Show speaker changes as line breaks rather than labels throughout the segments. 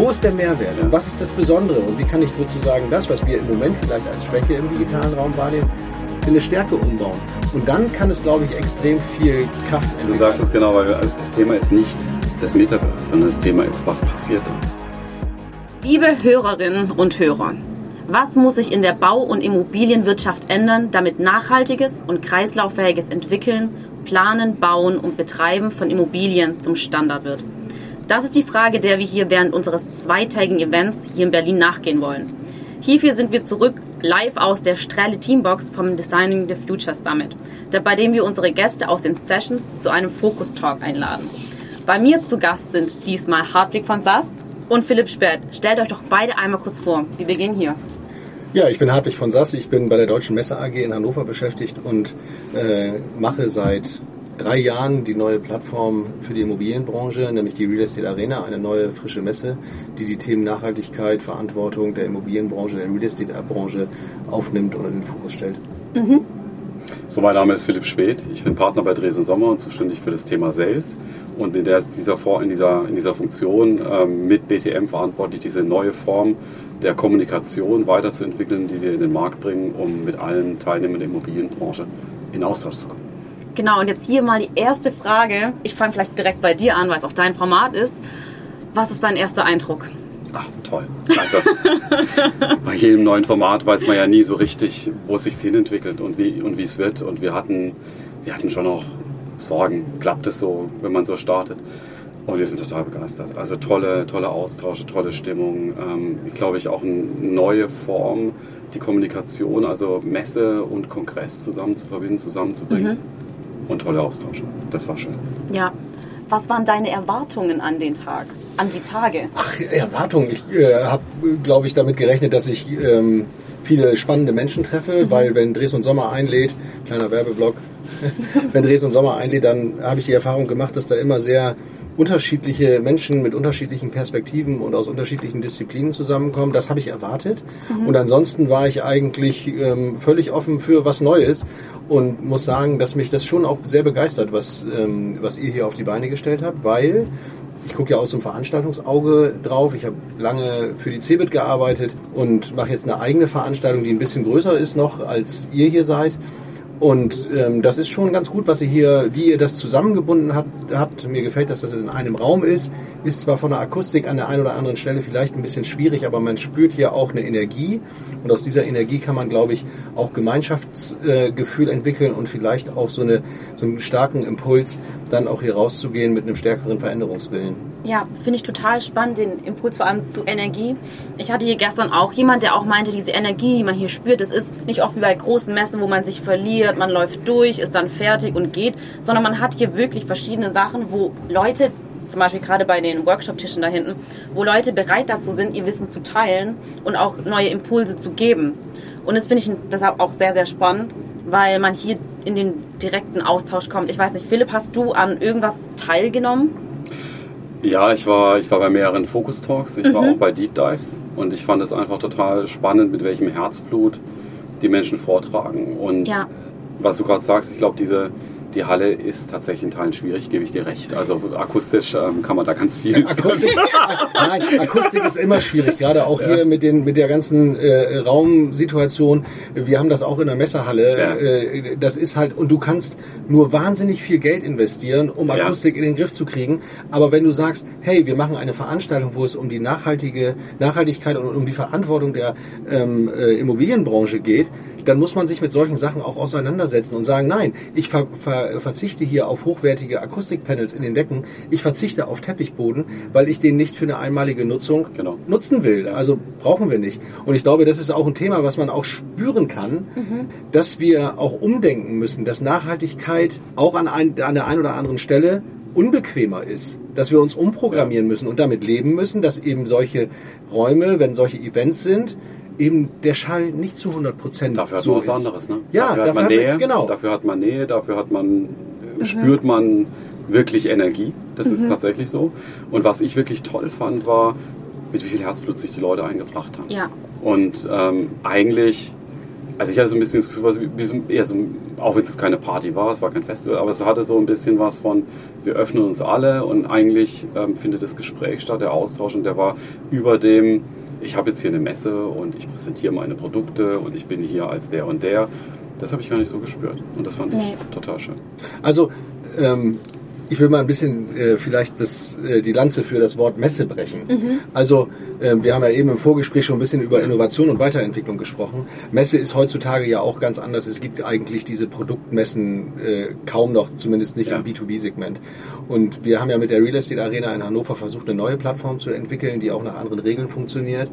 Wo ist der Mehrwert? Und was ist das Besondere? Und wie kann ich sozusagen das, was wir im Moment vielleicht als Schwäche im digitalen Raum wahrnehmen, in eine Stärke umbauen? Und dann kann es, glaube ich, extrem viel Kraft entwickeln.
Du sagst es genau, weil das Thema ist nicht das Metaverse, sondern das Thema ist, was passiert da.
Liebe Hörerinnen und Hörer, was muss sich in der Bau- und Immobilienwirtschaft ändern, damit nachhaltiges und kreislauffähiges Entwickeln, Planen, Bauen und Betreiben von Immobilien zum Standard wird? Das ist die Frage, der wir hier während unseres zweitägigen Events hier in Berlin nachgehen wollen. Hierfür sind wir zurück live aus der Strelle Teambox vom Designing the Future Summit, bei dem wir unsere Gäste aus den Sessions zu einem Focus Talk einladen. Bei mir zu Gast sind diesmal Hartwig von Sass und Philipp Spert. Stellt euch doch beide einmal kurz vor. Wir beginnen hier.
Ja, ich bin Hartwig von Sass. Ich bin bei der Deutschen Messe AG in Hannover beschäftigt und äh, mache seit drei Jahren die neue Plattform für die Immobilienbranche, nämlich die Real Estate Arena, eine neue frische Messe, die die Themen Nachhaltigkeit, Verantwortung der Immobilienbranche, der Real Estate Branche aufnimmt und in den Fokus stellt.
Mhm. So, mein Name ist Philipp Schwedt. Ich bin Partner bei Dresden Sommer und zuständig für das Thema Sales. Und in, der, dieser, in, dieser, in dieser Funktion ähm, mit BTM verantwortlich, diese neue Form der Kommunikation weiterzuentwickeln, die wir in den Markt bringen, um mit allen Teilnehmern der Immobilienbranche in Austausch zu kommen.
Genau, und jetzt hier mal die erste Frage. Ich fange vielleicht direkt bei dir an, weil es auch dein Format ist. Was ist dein erster Eindruck?
Ach, toll. Also, bei jedem neuen Format weiß man ja nie so richtig, wo es sich hin entwickelt und wie, und wie es wird. Und wir hatten, wir hatten schon auch Sorgen. Klappt es so, wenn man so startet? Und wir sind total begeistert. Also tolle, tolle Austausche, tolle Stimmung. Ähm, ich glaube, ich auch eine neue Form, die Kommunikation, also Messe und Kongress zusammen zu verbinden, zusammenzubringen. Mhm. Und tolle Austausche. Das war schön.
Ja. Was waren deine Erwartungen an den Tag, an die Tage?
Ach, Erwartungen. Ich äh, habe, glaube ich, damit gerechnet, dass ich ähm, viele spannende Menschen treffe, mhm. weil wenn Dres und Sommer einlädt, kleiner Werbeblock, wenn Dres und Sommer einlädt, dann habe ich die Erfahrung gemacht, dass da immer sehr unterschiedliche Menschen mit unterschiedlichen Perspektiven und aus unterschiedlichen Disziplinen zusammenkommen. Das habe ich erwartet. Mhm. Und ansonsten war ich eigentlich ähm, völlig offen für was Neues und muss sagen, dass mich das schon auch sehr begeistert, was, ähm, was ihr hier auf die Beine gestellt habt, weil ich gucke ja aus dem Veranstaltungsauge drauf. Ich habe lange für die CeBIT gearbeitet und mache jetzt eine eigene Veranstaltung, die ein bisschen größer ist noch, als ihr hier seid. Und ähm, das ist schon ganz gut, was ihr hier, wie ihr das zusammengebunden habt. Mir gefällt, dass das in einem Raum ist. Ist zwar von der Akustik an der einen oder anderen Stelle vielleicht ein bisschen schwierig, aber man spürt hier auch eine Energie. Und aus dieser Energie kann man, glaube ich, auch Gemeinschaftsgefühl entwickeln und vielleicht auch so, eine, so einen starken Impuls, dann auch hier rauszugehen mit einem stärkeren Veränderungswillen.
Ja, finde ich total spannend, den Impuls vor allem zu Energie. Ich hatte hier gestern auch jemand, der auch meinte, diese Energie, die man hier spürt, das ist nicht oft wie bei großen Messen, wo man sich verliert, man läuft durch, ist dann fertig und geht, sondern man hat hier wirklich verschiedene Sachen, wo Leute, zum Beispiel gerade bei den Workshop-Tischen da hinten, wo Leute bereit dazu sind, ihr Wissen zu teilen und auch neue Impulse zu geben. Und das finde ich deshalb auch sehr, sehr spannend, weil man hier in den direkten Austausch kommt. Ich weiß nicht, Philipp, hast du an irgendwas teilgenommen?
Ja, ich war, ich war bei mehreren Focus Talks, ich mhm. war auch bei Deep Dives und ich fand es einfach total spannend, mit welchem Herzblut die Menschen vortragen. Und ja. was du gerade sagst, ich glaube, diese, die Halle ist tatsächlich in Teilen schwierig, gebe ich dir recht. Also akustisch ähm, kann man da ganz viel.
Akustik, nein, Akustik ist immer schwierig, gerade auch ja. hier mit, den, mit der ganzen äh, Raumsituation. Wir haben das auch in der Messerhalle. Ja. Äh, das ist halt, und du kannst nur wahnsinnig viel Geld investieren, um Akustik ja. in den Griff zu kriegen. Aber wenn du sagst, hey, wir machen eine Veranstaltung, wo es um die nachhaltige Nachhaltigkeit und um die Verantwortung der ähm, äh, Immobilienbranche geht, dann muss man sich mit solchen Sachen auch auseinandersetzen und sagen, nein, ich ver ver verzichte hier auf hochwertige Akustikpanels in den Decken, ich verzichte auf Teppichboden, weil ich den nicht für eine einmalige Nutzung genau. nutzen will. Also brauchen wir nicht. Und ich glaube, das ist auch ein Thema, was man auch spüren kann, mhm. dass wir auch umdenken müssen, dass Nachhaltigkeit auch an, ein, an der einen oder anderen Stelle unbequemer ist, dass wir uns umprogrammieren müssen und damit leben müssen, dass eben solche Räume, wenn solche Events sind, eben der Schall nicht zu 100 Prozent
Dafür hat
so
man was ist. anderes, ne?
Ja,
dafür, hat man Nähe, man, genau. dafür hat man Nähe, dafür hat man, mhm. spürt man wirklich Energie. Das mhm. ist tatsächlich so. Und was ich wirklich toll fand, war, mit wie viel Herzblut sich die Leute eingebracht haben.
Ja.
Und ähm, eigentlich Also ich hatte so ein bisschen das Gefühl, was wie so, eher so, auch wenn es keine Party war, es war kein Festival, aber es hatte so ein bisschen was von, wir öffnen uns alle und eigentlich ähm, findet das Gespräch statt, der Austausch und der war über dem, ich habe jetzt hier eine Messe und ich präsentiere meine Produkte und ich bin hier als der und der. Das habe ich gar nicht so gespürt und das fand
Nee.
ich total schön.
Also, ähm, ich will mal ein bisschen äh, vielleicht das, äh, die Lanze für das Wort Messe brechen. Also, äh, wir haben ja eben im Vorgespräch schon ein bisschen über Innovation und Weiterentwicklung gesprochen. Messe ist heutzutage ja auch ganz anders. Es gibt eigentlich diese Produktmessen äh, kaum noch, zumindest nicht
Ja.
im B2B-Segment. Und wir haben ja mit der Real Estate Arena in Hannover versucht, eine neue Plattform zu entwickeln, die auch nach anderen Regeln funktioniert.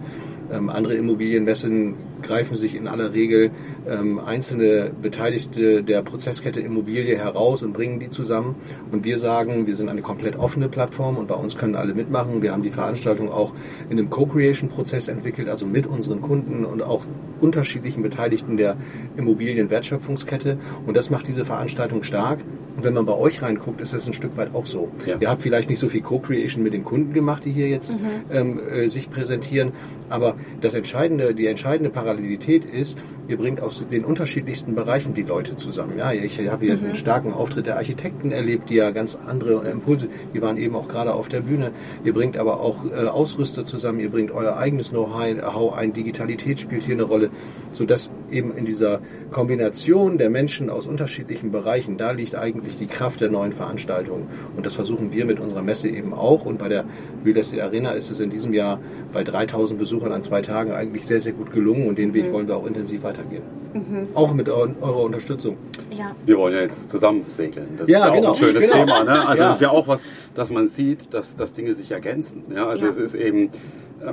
Ähm, andere Immobilienmessen greifen sich in aller Regel ähm, einzelne Beteiligte der Prozesskette Immobilie heraus und bringen die zusammen. Und wir sagen, wir sind eine komplett offene Plattform und bei uns können alle mitmachen. Wir haben die Veranstaltung auch in einem Co-Creation-Prozess entwickelt, also mit unseren Kunden und auch unterschiedlichen Beteiligten der Immobilienwertschöpfungskette. Und das macht diese Veranstaltung stark. Und wenn man bei euch reinguckt, ist das ein Stück weit auch so.
Ja.
Ihr habt vielleicht nicht so viel Co-Creation mit den Kunden gemacht, die hier jetzt ähm, äh, sich präsentieren, aber das entscheidende, die entscheidende Parallelität ist, ihr bringt aus den unterschiedlichsten Bereichen die Leute zusammen. Ja, ich habe hier einen starken Auftritt der Architekten erlebt, die ja ganz andere Impulse, die waren eben auch gerade auf der Bühne. Ihr bringt aber auch äh, Ausrüster zusammen, ihr bringt euer eigenes Know-how ein, Digitalität spielt hier eine Rolle, sodass eben in dieser Kombination der Menschen aus unterschiedlichen Bereichen, da liegt eigentlich die Kraft der neuen Veranstaltung. Und das versuchen wir mit unserer Messe eben auch. Und bei der Real Estate Arena ist es in diesem Jahr bei 3000 Besuchern an zwei Tagen eigentlich sehr, sehr gut gelungen. Und den Weg wollen wir auch intensiv weitergehen. Auch mit eu eurer Unterstützung.
Ja.
Wir wollen ja jetzt zusammen segeln. Das
Ja,
ist ja
genau,
auch ein schönes
genau.
Thema. Ne? Also
Ja.
es ist ja auch was, dass man sieht, dass, dass Dinge sich ergänzen. Ja? Also
Ja.
es ist eben,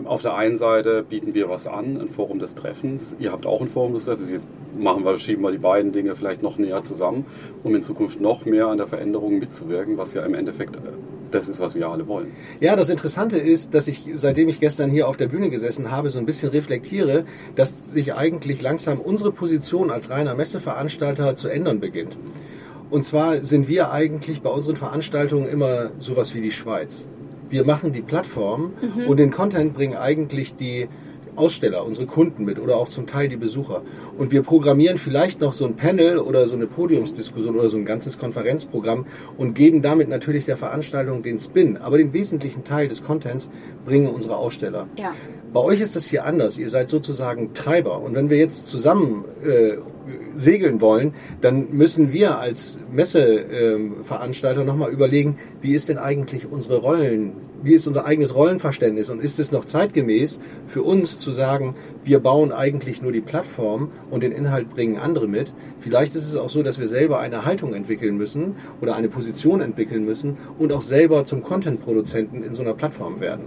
auf der einen Seite bieten wir was an, ein Forum des Treffens. Ihr habt auch ein Forum des Treffens. Jetzt machen wir, schieben wir die beiden Dinge vielleicht noch näher zusammen, um in Zukunft noch mehr an der Veränderung mitzuwirken, was ja im Endeffekt äh, das ist, was wir alle wollen.
Ja, das Interessante ist, dass ich, seitdem ich gestern hier auf der Bühne gesessen habe, so ein bisschen reflektiere, dass sich eigentlich langsam unsere Position als reiner Messeveranstalter zu ändern beginnt. Und zwar sind wir eigentlich bei unseren Veranstaltungen immer sowas wie die Schweiz. Wir machen die Plattform und den Content bringen eigentlich die Aussteller, unsere Kunden mit oder auch zum Teil die Besucher. Und wir programmieren vielleicht noch so ein Panel oder so eine Podiumsdiskussion oder so ein ganzes Konferenzprogramm und geben damit natürlich der Veranstaltung den Spin. Aber den wesentlichen Teil des Contents bringen unsere Aussteller.
Ja.
Bei euch ist das hier anders. Ihr seid sozusagen Treiber. Und wenn wir jetzt zusammen äh, segeln wollen, dann müssen wir als Messeveranstalter nochmal überlegen, wie ist denn eigentlich unsere Rollen, wie ist unser eigenes Rollenverständnis und ist es noch zeitgemäß für uns zu sagen, wir bauen eigentlich nur die Plattform und den Inhalt bringen andere mit. Vielleicht ist es auch so, dass wir selber eine Haltung entwickeln müssen oder eine Position entwickeln müssen und auch selber zum Content-Produzenten in so einer Plattform werden.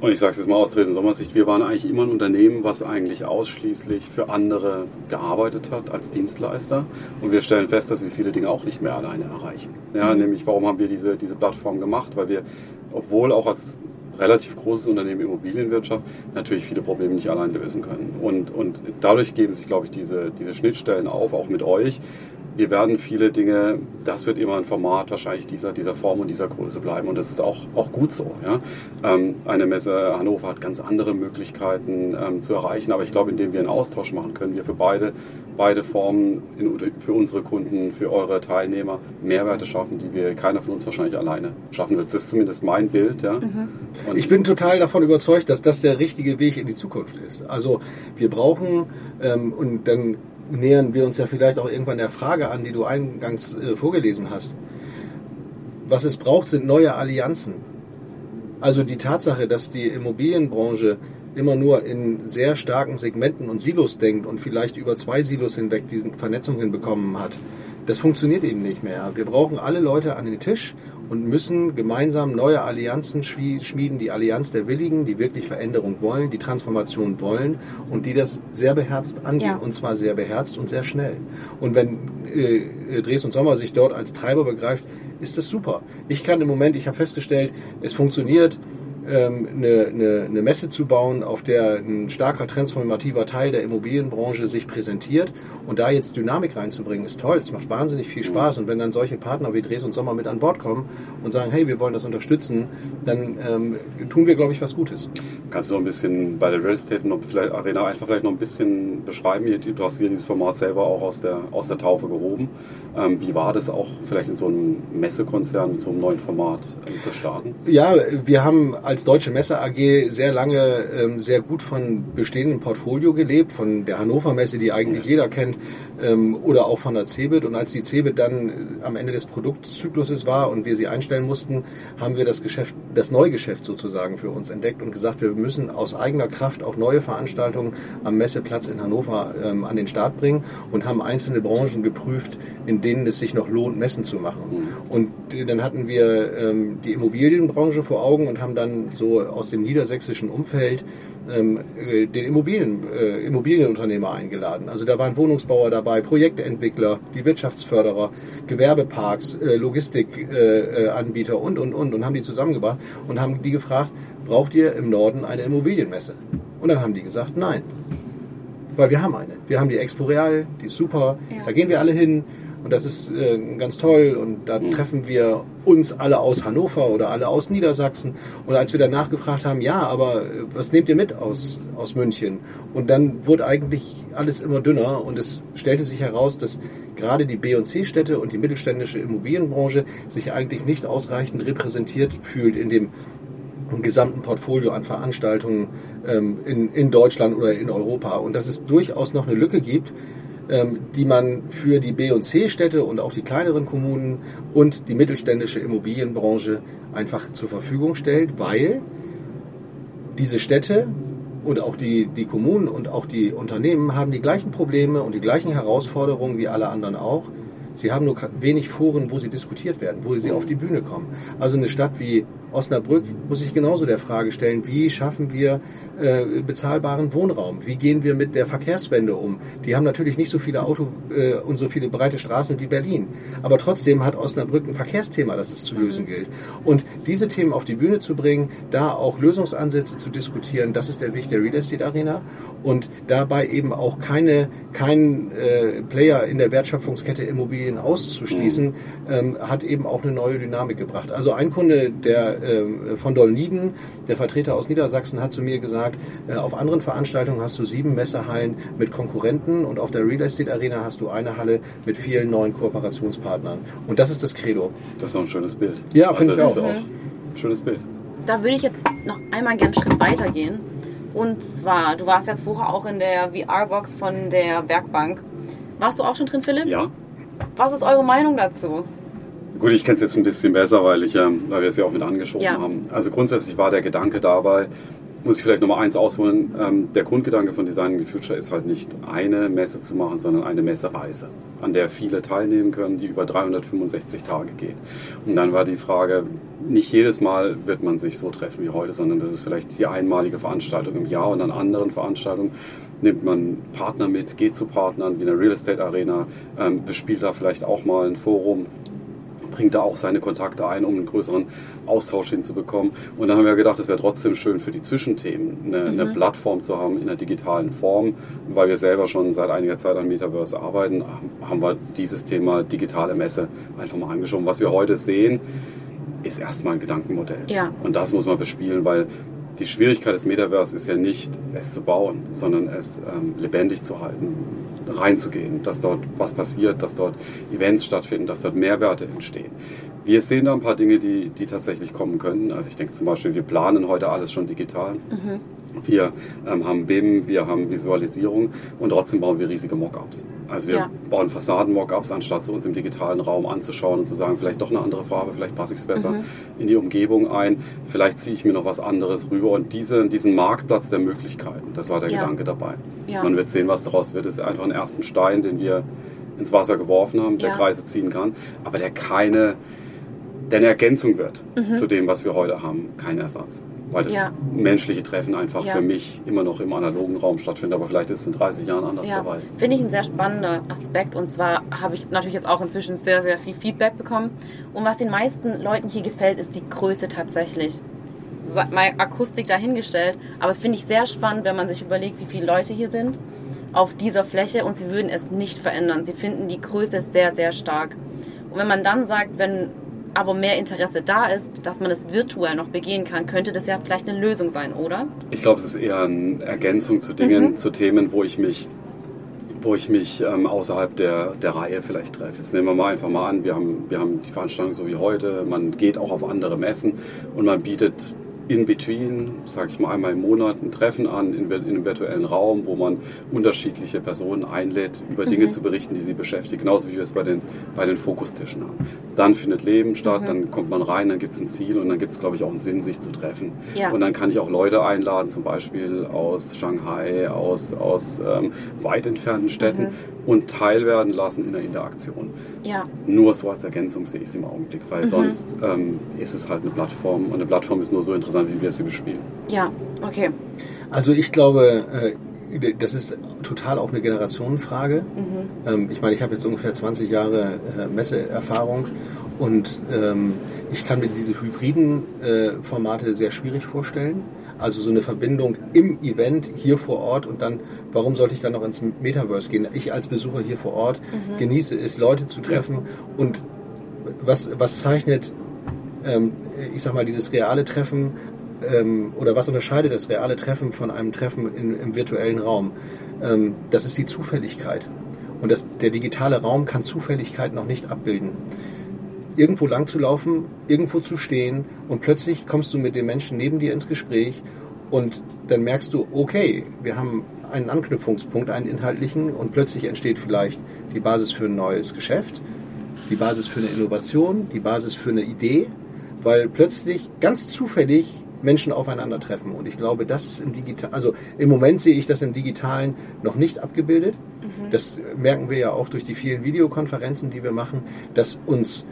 Und ich sage es jetzt mal aus Dresden-Sommersicht, wir waren eigentlich immer ein Unternehmen, was eigentlich ausschließlich für andere gearbeitet hat als Dienstleister. Und wir stellen fest, dass wir viele Dinge auch nicht mehr alleine erreichen. Ja, Nämlich, warum haben wir diese, diese Plattform gemacht? Weil wir, obwohl auch als relativ großes Unternehmen Immobilienwirtschaft natürlich viele Probleme nicht allein lösen können. Und, und dadurch geben sich, glaube ich, diese, diese Schnittstellen auf, auch mit euch. Wir werden viele Dinge, das wird immer ein Format wahrscheinlich dieser, dieser Form und dieser Größe bleiben. Und das ist auch, auch gut so. Ja? Ähm, eine Messe Hannover hat ganz andere Möglichkeiten ähm, zu erreichen. Aber ich glaube, indem wir einen Austausch machen, können wir für beide, beide Formen, in, für unsere Kunden, für eure Teilnehmer Mehrwerte schaffen, die wir keiner von uns wahrscheinlich alleine schaffen wird. Das ist zumindest mein Bild. Ja? Und
Ich bin total davon überzeugt, dass das der richtige Weg in die Zukunft ist. Also wir brauchen, ähm, und dann nähern wir uns ja vielleicht auch irgendwann der Frage an, die du eingangs äh, vorgelesen hast. Was es braucht, sind neue Allianzen. Also die Tatsache, dass die Immobilienbranche immer nur in sehr starken Segmenten und Silos denkt und vielleicht über zwei Silos hinweg diese Vernetzung hinbekommen hat, das funktioniert eben nicht mehr. Wir brauchen alle Leute an den Tisch und müssen gemeinsam neue Allianzen schmieden. Die Allianz der Willigen, die wirklich Veränderung wollen, die Transformation wollen und die das sehr beherzt angehen.
Ja.
Und zwar sehr beherzt und sehr schnell. Und wenn äh, Dres und Sommer sich dort als Treiber begreift, ist das super. Ich kann im Moment, ich habe festgestellt, es funktioniert ähm, eine, eine, eine Messe zu bauen, auf der ein starker transformativer Teil der Immobilienbranche sich präsentiert. Und da jetzt Dynamik reinzubringen, ist toll. Es macht wahnsinnig viel Spaß. Und wenn dann solche Partner wie Dres und Sommer mit an Bord kommen und sagen, hey, wir wollen das unterstützen, dann ähm, tun wir, glaube ich, was Gutes.
Kannst du noch ein bisschen bei der Real Estate noch vielleicht, Arena einfach vielleicht noch ein bisschen beschreiben? Du hast hier dieses Format selber auch aus der, aus der Taufe gehoben. Ähm, wie war das auch vielleicht in so einem Messekonzern mit so einem neuen Format äh, zu starten?
Ja, wir haben als Deutsche Messe AG sehr lange ähm, sehr gut von bestehendem Portfolio gelebt, von der Hannover Messe, die eigentlich jeder kennt, ähm, oder auch von der CeBIT. Und als die CeBIT dann äh, am Ende des Produktzykluses war und wir sie einstellen mussten, haben wir das Geschäft, das Neugeschäft sozusagen für uns entdeckt und gesagt, wir müssen aus eigener Kraft auch neue Veranstaltungen am Messeplatz in Hannover ähm, an den Start bringen und haben einzelne Branchen geprüft, in denen es sich noch lohnt, Messen zu machen. Mhm. Und dann hatten wir ähm, die Immobilienbranche vor Augen und haben dann so aus dem niedersächsischen Umfeld ähm, äh, den Immobilien, äh, Immobilienunternehmer eingeladen. Also da waren Wohnungsbauer dabei, Projektentwickler, die Wirtschaftsförderer, Gewerbeparks, äh, Logistikanbieter äh, und, und, und und haben die zusammengebracht und haben die gefragt, braucht ihr im Norden eine Immobilienmesse? Und dann haben die gesagt, nein. Weil wir haben eine. Wir haben die Expo Real, die ist super, ja. da gehen wir alle hin. Und das ist äh, ganz toll. Und da mhm. treffen wir uns alle aus Hannover oder alle aus Niedersachsen. Und als wir danach gefragt haben, ja, aber äh, was nehmt ihr mit aus, aus München? Und dann wurde eigentlich alles immer dünner. Und es stellte sich heraus, dass gerade die B- und C-Städte und die mittelständische Immobilienbranche sich eigentlich nicht ausreichend repräsentiert fühlt in dem gesamten Portfolio an Veranstaltungen ähm, in, in Deutschland oder in Europa. Und dass es durchaus noch eine Lücke gibt, die man für die B- und C-Städte und auch die kleineren Kommunen und die mittelständische Immobilienbranche einfach zur Verfügung stellt, weil diese Städte und auch die, die Kommunen und auch die Unternehmen haben die gleichen Probleme und die gleichen Herausforderungen wie alle anderen auch. Sie haben nur wenig Foren, wo sie diskutiert werden, wo sie auf die Bühne kommen. Also eine Stadt wie Osnabrück muss sich genauso der Frage stellen, wie schaffen wir äh, bezahlbaren Wohnraum? Wie gehen wir mit der Verkehrswende um? Die haben natürlich nicht so viele Auto äh, und so viele breite Straßen wie Berlin. Aber trotzdem hat Osnabrück ein Verkehrsthema, das es zu lösen mhm. gilt. Und diese Themen auf die Bühne zu bringen, da auch Lösungsansätze zu diskutieren, das ist der Weg der Real Estate Arena. Und dabei eben auch keine, keinen äh, Player in der Wertschöpfungskette Immobilien auszuschließen, mhm. ähm, hat eben auch eine neue Dynamik gebracht. Also ein Kunde, der äh, von Dolniden, der Vertreter aus Niedersachsen, hat zu mir gesagt, äh, auf anderen Veranstaltungen hast du sieben Messehallen mit Konkurrenten und auf der Real Estate Arena hast du eine Halle mit vielen neuen Kooperationspartnern. Und das ist das Credo.
Das ist auch ein schönes Bild.
Ja, finde also,
ich auch. auch ein schönes Bild.
Da würde ich jetzt noch einmal gerne einen Schritt weiter gehen. Und zwar, du warst jetzt vorher auch in der VR-Box von der Werkbank. Warst du auch schon drin, Philipp?
Ja.
Was ist eure Meinung dazu?
Gut, ich kenne es jetzt ein bisschen besser, weil, ich, ähm, weil wir es ja auch mit angeschoben ja. haben. Also grundsätzlich war der Gedanke dabei, muss ich vielleicht nochmal eins ausholen. Ähm, der Grundgedanke von Design the Future ist halt nicht eine Messe zu machen, sondern eine Messereise, an der viele teilnehmen können, die über 365 Tage geht. Und dann war die Frage, nicht jedes Mal wird man sich so treffen wie heute, sondern das ist vielleicht die einmalige Veranstaltung im Jahr und an anderen Veranstaltungen nimmt man Partner mit, geht zu Partnern wie eine Real Estate Arena, ähm, bespielt da vielleicht auch mal ein Forum bringt da auch seine Kontakte ein, um einen größeren Austausch hinzubekommen. Und dann haben wir gedacht, es wäre trotzdem schön für die Zwischenthemen, eine, mhm. eine, Plattform zu haben in der digitalen Form. Weil wir selber schon seit einiger Zeit an Metaverse arbeiten, haben wir dieses Thema digitale Messe einfach mal angeschoben. Was wir heute sehen, ist erstmal ein Gedankenmodell.
Ja.
Und das muss man bespielen, weil die Schwierigkeit des Metaverse ist ja nicht, es zu bauen, sondern es ähm, lebendig zu halten, reinzugehen, dass dort was passiert, dass dort Events stattfinden, dass dort Mehrwerte entstehen. Wir sehen da ein paar Dinge, die, die tatsächlich kommen können. Also ich denke zum Beispiel, wir planen heute alles schon digital. Mhm. Wir ähm, haben BIM, wir haben Visualisierung und trotzdem bauen wir riesige Mockups. Also wir ja. bauen Fassaden-Mockups, anstatt zu uns im digitalen Raum anzuschauen und zu sagen, vielleicht doch eine andere Farbe, vielleicht passe ich es besser mhm. in die Umgebung ein, vielleicht ziehe ich mir noch was anderes rüber. Und diese, diesen Marktplatz der Möglichkeiten, das war der ja. Gedanke dabei. Ja. Man wird sehen, was daraus wird. Es ist einfach ein ersten Stein, den wir ins Wasser geworfen haben, der Kreise ziehen kann, aber der keine, der eine Ergänzung wird mhm. zu dem, was wir heute haben, kein Ersatz weil das ja. menschliche Treffen einfach ja. für mich immer noch im analogen Raum stattfindet. Aber vielleicht ist es in 30 Jahren anders, ja. wer weiß.
Finde ich ein sehr spannender Aspekt. Und zwar habe ich natürlich jetzt auch inzwischen sehr, sehr viel Feedback bekommen. Und was den meisten Leuten hier gefällt, ist die Größe tatsächlich. mal Akustik dahingestellt. Aber finde ich sehr spannend, wenn man sich überlegt, wie viele Leute hier sind auf dieser Fläche und sie würden es nicht verändern. Sie finden die Größe sehr, sehr stark. Und wenn man dann sagt, wenn aber mehr Interesse da ist, dass man es virtuell noch begehen kann, könnte das ja vielleicht eine Lösung sein, oder?
Ich glaube, es ist eher eine Ergänzung zu Dingen, zu Themen, wo ich mich, wo ich mich ähm, außerhalb der, der Reihe vielleicht treffe. Jetzt nehmen wir mal einfach mal an, wir haben, wir haben die Veranstaltung so wie heute, man geht auch auf andere Messen und man bietet in between, sage ich mal einmal im Monat, ein Treffen an in, in einem virtuellen Raum, wo man unterschiedliche Personen einlädt, über Dinge zu berichten, die sie beschäftigen, genauso wie wir es bei den, bei den Fokustischen haben. Dann findet Leben statt, dann kommt man rein, dann gibt es ein Ziel und dann gibt es, glaube ich, auch einen Sinn, sich zu treffen.
Ja.
Und dann kann ich auch Leute einladen, zum Beispiel aus Shanghai, aus, aus ähm, weit entfernten Städten und teilwerden lassen in der Interaktion.
Ja.
Nur so als Ergänzung sehe ich es im Augenblick, weil sonst ähm, ist es halt eine Plattform und eine Plattform ist nur so interessant, wie wir sie bespielen.
Ja, okay.
Also ich glaube, äh, das ist total auch eine Generationenfrage. Ähm, Ich meine, ich habe jetzt ungefähr 20 Jahre äh, Messeerfahrung und ähm, ich kann mir diese hybriden äh, Formate sehr schwierig vorstellen. Also so eine Verbindung im Event hier vor Ort und dann, warum sollte ich dann noch ins Metaverse gehen? Ich als Besucher hier vor Ort genieße es, Leute zu treffen und was, was zeichnet ähm, ich sag mal, dieses reale Treffen ähm, oder was unterscheidet das reale Treffen von einem Treffen in, im virtuellen Raum? Ähm, das ist die Zufälligkeit. Und das, der digitale Raum kann Zufälligkeit noch nicht abbilden. Irgendwo lang zu laufen, irgendwo zu stehen und plötzlich kommst du mit dem Menschen neben dir ins Gespräch und dann merkst du, okay, wir haben einen Anknüpfungspunkt, einen inhaltlichen und plötzlich entsteht vielleicht die Basis für ein neues Geschäft, die Basis für eine Innovation, die Basis für eine Idee, weil plötzlich ganz zufällig Menschen aufeinandertreffen. Und ich glaube, das ist im Digital, also im Moment sehe ich das im Digitalen noch nicht abgebildet. Das merken wir ja auch durch die vielen Videokonferenzen, die wir machen, dass uns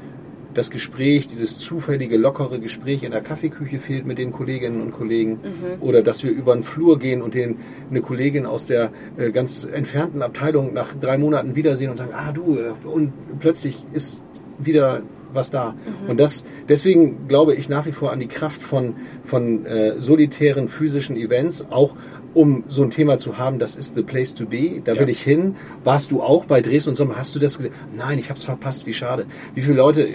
das Gespräch, dieses zufällige, lockere Gespräch in der Kaffeeküche fehlt mit den Kolleginnen und Kollegen. Oder dass wir über den Flur gehen und den, eine Kollegin aus der äh, ganz entfernten Abteilung nach drei Monaten wiedersehen und sagen, ah du, äh, und plötzlich ist wieder was da. Und das, deswegen glaube ich nach wie vor an die Kraft von, von äh, solitären physischen Events, auch um so ein Thema zu haben, das ist the place to be, da
Ja.
will ich hin. Warst du auch bei Dresden und Sommer? Hast du das gesehen? Nein, ich habe es verpasst, wie schade. Wie viele Leute,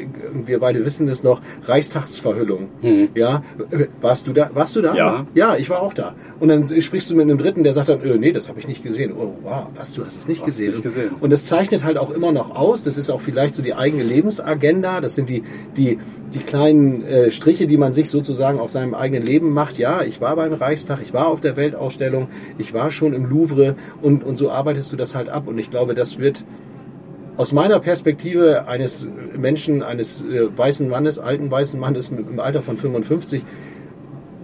wir beide wissen das noch, Reichstagsverhüllung. Ja, äh, warst du da? Warst du da?
Ja.
Ja, ich war auch da. Und dann sprichst du mit einem Dritten, der sagt dann, äh, nee, das habe ich nicht gesehen. Oh, wow, was, du hast es nicht
Hast
gesehen.
nicht gesehen.
Und das zeichnet halt auch immer noch aus. Das ist auch vielleicht so die eigene Lebensagenda. Das sind die, die, die kleinen äh, Striche, die man sich sozusagen auf seinem eigenen Leben macht. Ja, ich war beim Reichstag, ich war auf der Weltausstellung, ich war schon im Louvre und, und so arbeitest du das halt ab. Und ich glaube, das wird aus meiner Perspektive eines Menschen, eines äh, weißen Mannes, alten weißen Mannes im Alter von 55,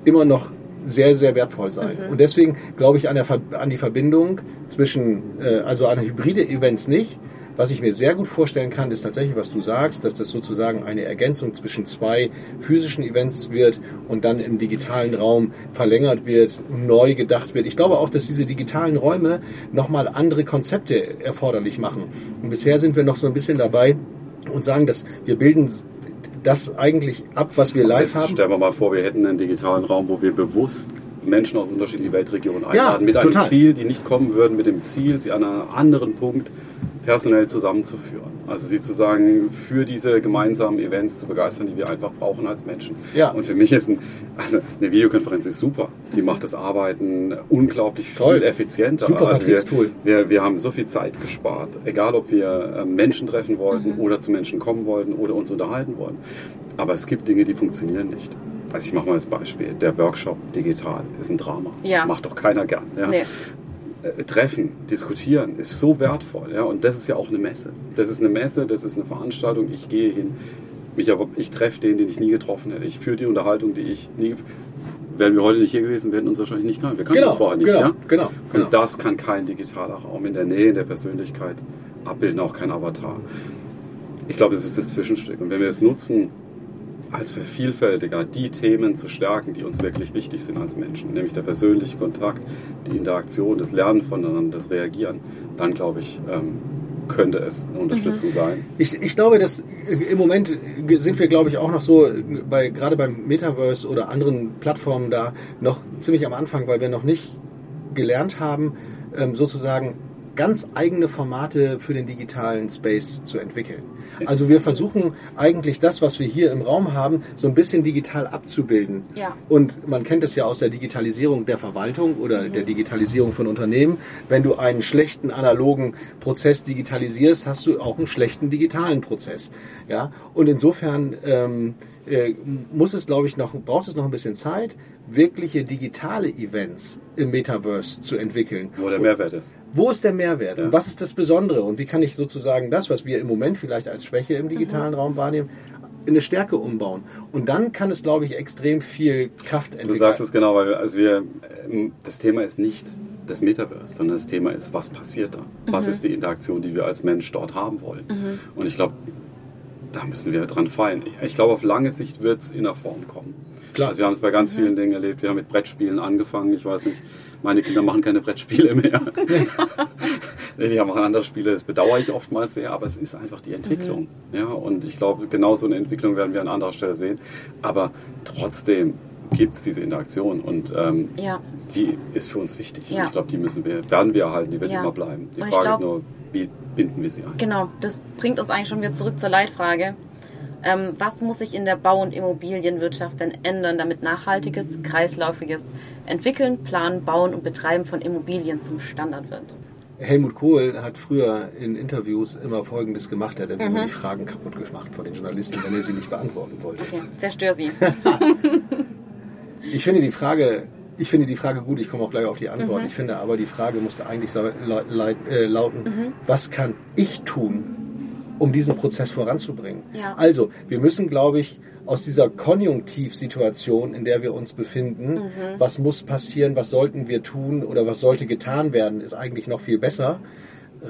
immer noch sehr, sehr wertvoll sein. Und deswegen glaube ich an, der, an die Verbindung zwischen, äh, also an hybride Events nicht. Was ich mir sehr gut vorstellen kann, ist tatsächlich, was du sagst, dass das sozusagen eine Ergänzung zwischen zwei physischen Events wird und dann im digitalen Raum verlängert wird, neu gedacht wird. Ich glaube auch, dass diese digitalen Räume nochmal andere Konzepte erforderlich machen. Und bisher sind wir noch so ein bisschen dabei und sagen, dass wir bilden das eigentlich ab, was wir live haben.
stellen wir mal vor, wir hätten einen digitalen Raum, wo wir bewusst Menschen aus unterschiedlichen Weltregionen einladen, mit einem
total.
Ziel, die nicht kommen würden, mit dem Ziel, sie an einem anderen Punkt personell zusammenzuführen. Also sie zu sagen, für diese gemeinsamen Events zu begeistern, die wir einfach brauchen als Menschen.
Ja.
Und für mich ist ein, also eine Videokonferenz ist super. Die macht das Arbeiten unglaublich viel
Toll.
effizienter.
Super
also wir, wir, wir haben so viel Zeit gespart. Egal, ob wir äh, Menschen treffen wollten
Mhm.
oder zu Menschen kommen wollten oder uns unterhalten wollten. Aber es gibt Dinge, die funktionieren nicht. Also ich mache mal das Beispiel. Der Workshop digital ist ein Drama.
Ja.
Macht doch keiner gern. Ja?
Nee.
Äh, Treffen, diskutieren ist so wertvoll. Ja? Und das ist ja auch eine Messe. Das ist eine Messe, das ist eine Veranstaltung. Ich gehe hin, mich aber, ich treffe den, den ich nie getroffen hätte. Ich führe die Unterhaltung, die ich nie. Wären wir heute nicht hier gewesen, wir hätten uns wahrscheinlich nicht kannten. Wir kannten
Genau,
uns vorher nicht.
genau,
ja?
genau, genau.
Und das kann kein digitaler Raum in der Nähe der Persönlichkeit abbilden, auch kein Avatar. Ich glaube, das ist das Zwischenstück. Und wenn wir es nutzen, als Vervielfältiger die Themen zu stärken, die uns wirklich wichtig sind als Menschen, nämlich der persönliche Kontakt, die Interaktion, das Lernen voneinander, das Reagieren, dann glaube ich, ähm, könnte es eine Unterstützung sein.
Ich, ich glaube, dass im Moment sind wir, glaube ich, auch noch so, bei, gerade beim Metaverse oder anderen Plattformen da noch ziemlich am Anfang, weil wir noch nicht gelernt haben, ähm, sozusagen ganz eigene Formate für den digitalen Space zu entwickeln. Also wir versuchen eigentlich das, was wir hier im Raum haben, so ein bisschen digital abzubilden.
Ja.
Und man kennt es ja aus der Digitalisierung der Verwaltung oder der Digitalisierung von Unternehmen. Wenn du einen schlechten analogen Prozess digitalisierst, hast du auch einen schlechten digitalen Prozess. Ja. Und insofern ähm, äh, muss es, glaube ich, noch braucht es noch ein bisschen Zeit, wirkliche digitale Events im Metaverse zu entwickeln.
Wo der Mehrwert ist.
Wo ist der Mehrwert?
Ja.
Und was ist das Besondere? Und wie kann ich sozusagen das, was wir im Moment vielleicht als Schwäche im digitalen Raum wahrnehmen, in eine Stärke umbauen? Und dann kann es, glaube ich, extrem viel Kraft entwickeln.
Du sagst es genau, weil wir, also wir, ähm, das Thema ist nicht das Metaverse, sondern das Thema ist, was passiert da? Was ist die Interaktion, die wir als Mensch dort haben wollen? Und ich glaube, da müssen wir dran feilen. Ich glaube, auf lange Sicht wird es in der Form kommen.
Klar.
Also wir haben es bei ganz vielen Dingen erlebt. Wir haben mit Brettspielen angefangen. Ich weiß nicht, meine Kinder machen keine Brettspiele mehr. nee, die auch andere Spiele. Das bedauere ich oftmals sehr, aber es ist einfach die Entwicklung. Ja, und ich glaube, genau so eine Entwicklung werden wir an anderer Stelle sehen. Aber trotzdem gibt es diese Interaktion und ähm,
Ja.
die ist für uns wichtig.
Ja.
Ich glaube, die müssen wir, werden wir erhalten, die wird
Ja.
immer bleiben. Die
Und
Frage ist
glaub-
nur, wie binden wir sie ein?
Genau, das bringt uns eigentlich schon wieder zurück zur Leitfrage. Ähm, was muss sich in der Bau- und Immobilienwirtschaft denn ändern, damit nachhaltiges, kreislaufiges Entwickeln, Planen, Bauen und Betreiben von Immobilien zum Standard wird?
Helmut Kohl hat früher in Interviews immer Folgendes gemacht. Er hat immer die Fragen kaputt gemacht von den Journalisten, wenn er sie nicht beantworten wollte.
Okay, zerstör sie.
Ich finde die Frage, ich finde die Frage gut. Ich komme auch gleich auf die Antwort. Ich finde aber die Frage musste eigentlich äh, lauten: Was kann ich tun, um diesen Prozess voranzubringen?
Ja.
Also, wir müssen, glaube ich, aus dieser Konjunktivsituation, in der wir uns befinden, was muss passieren, was sollten wir tun oder was sollte getan werden, ist eigentlich noch viel besser.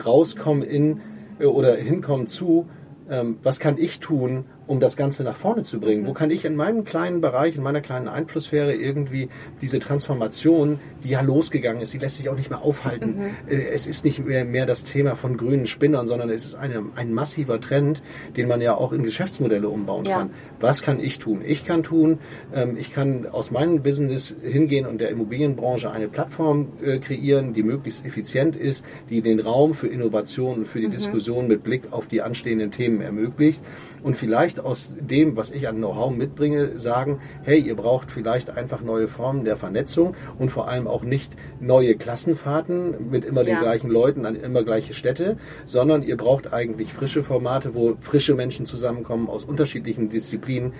Rauskommen in äh, oder hinkommen zu, ähm, was kann ich tun, um das Ganze nach vorne zu bringen? Wo kann ich in meinem kleinen Bereich, in meiner kleinen Einflusssphäre irgendwie diese Transformation, die ja losgegangen ist, die lässt sich auch nicht mehr aufhalten. Äh, Es ist nicht mehr, mehr das Thema von grünen Spinnern, sondern es ist eine, ein massiver Trend, den man ja auch in Geschäftsmodelle umbauen
Ja.
kann. Was kann ich tun? Ich kann tun, ähm, ich kann aus meinem Business hingehen und der Immobilienbranche eine Plattform äh, kreieren, die möglichst effizient ist, die den Raum für Innovation und für die Diskussion mit Blick auf die anstehenden Themen ermöglicht und vielleicht aus dem, was ich an Know-how mitbringe, sagen, hey, ihr braucht vielleicht einfach neue Formen der Vernetzung und vor allem auch nicht neue Klassenfahrten mit immer den
Ja.
gleichen Leuten an immer gleiche Städte, sondern ihr braucht eigentlich frische Formate, wo frische Menschen zusammenkommen aus unterschiedlichen Disziplinen,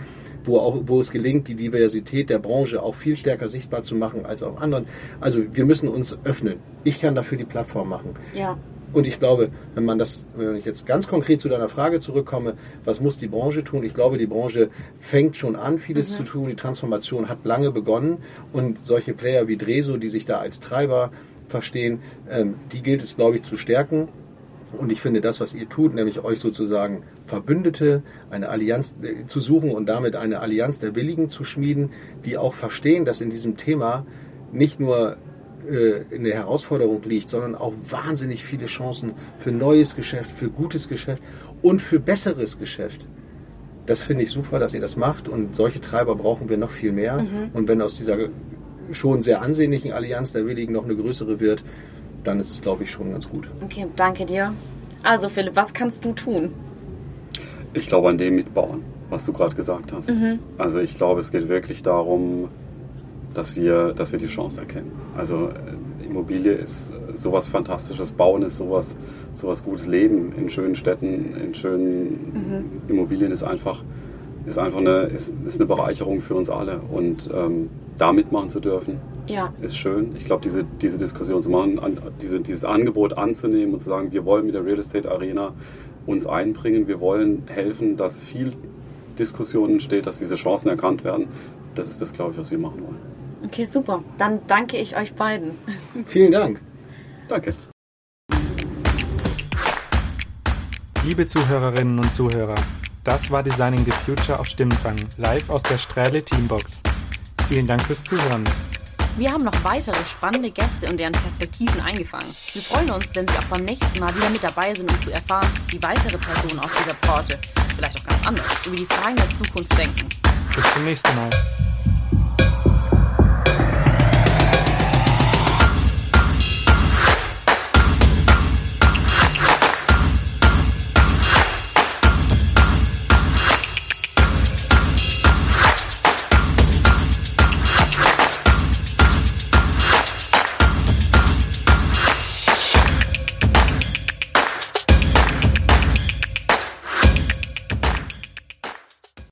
wo auch, wo es gelingt, die Diversität der Branche auch viel stärker sichtbar zu machen als auf anderen. Also wir müssen uns öffnen. Ich kann dafür die Plattform machen.
Ja,
Und ich glaube, wenn man das, wenn ich jetzt ganz konkret zu deiner Frage zurückkomme, was muss die Branche tun? Ich glaube, die Branche fängt schon an, vieles zu tun. Die Transformation hat lange begonnen und solche Player wie Dreso, die sich da als Treiber verstehen, ähm, die gilt es, glaube ich, zu stärken. Und ich finde das, was ihr tut, nämlich euch sozusagen Verbündete, eine Allianz äh, zu suchen und damit eine Allianz der Willigen zu schmieden, die auch verstehen, dass in diesem Thema nicht nur in der Herausforderung liegt, sondern auch wahnsinnig viele Chancen für neues Geschäft, für gutes Geschäft und für besseres Geschäft. Das finde ich super, dass ihr das macht und solche Treiber brauchen wir noch viel mehr. Und wenn aus dieser schon sehr ansehnlichen Allianz der Willigen noch eine größere wird, dann ist es, glaube ich, schon ganz gut.
okay, danke dir. Also Philipp, was kannst du tun?
Ich glaube an dem mitbauen, was du gerade gesagt hast. Also ich glaube, es geht wirklich darum, dass wir, dass wir die Chance erkennen. Also äh, Immobilie ist sowas Fantastisches, Bauen ist sowas, sowas Gutes, Leben in schönen Städten, in schönen Immobilien ist einfach, ist einfach eine, ist, ist eine Bereicherung für uns alle. Und ähm, da mitmachen zu dürfen,
Ja,
ist schön. Ich glaube, diese, diese Diskussion zu machen, an, diese, dieses Angebot anzunehmen und zu sagen, wir wollen mit der Real Estate Arena uns einbringen, wir wollen helfen, dass viel Diskussion entsteht, dass diese Chancen erkannt werden. Das ist das, glaube ich, was wir machen wollen.
Okay, super. Dann danke ich euch beiden.
Vielen Dank.
Danke.
Liebe Zuhörerinnen und Zuhörer, das war Designing the Future auf Stimmfang, live aus der Strähle Teambox. Vielen Dank fürs Zuhören.
Wir haben noch weitere spannende Gäste und deren Perspektiven eingefangen. Wir freuen uns, wenn Sie auch beim nächsten Mal wieder mit dabei sind, um zu erfahren, wie weitere Personen aus dieser Branche, vielleicht auch ganz anders, über die Fragen der Zukunft denken.
Bis zum nächsten Mal.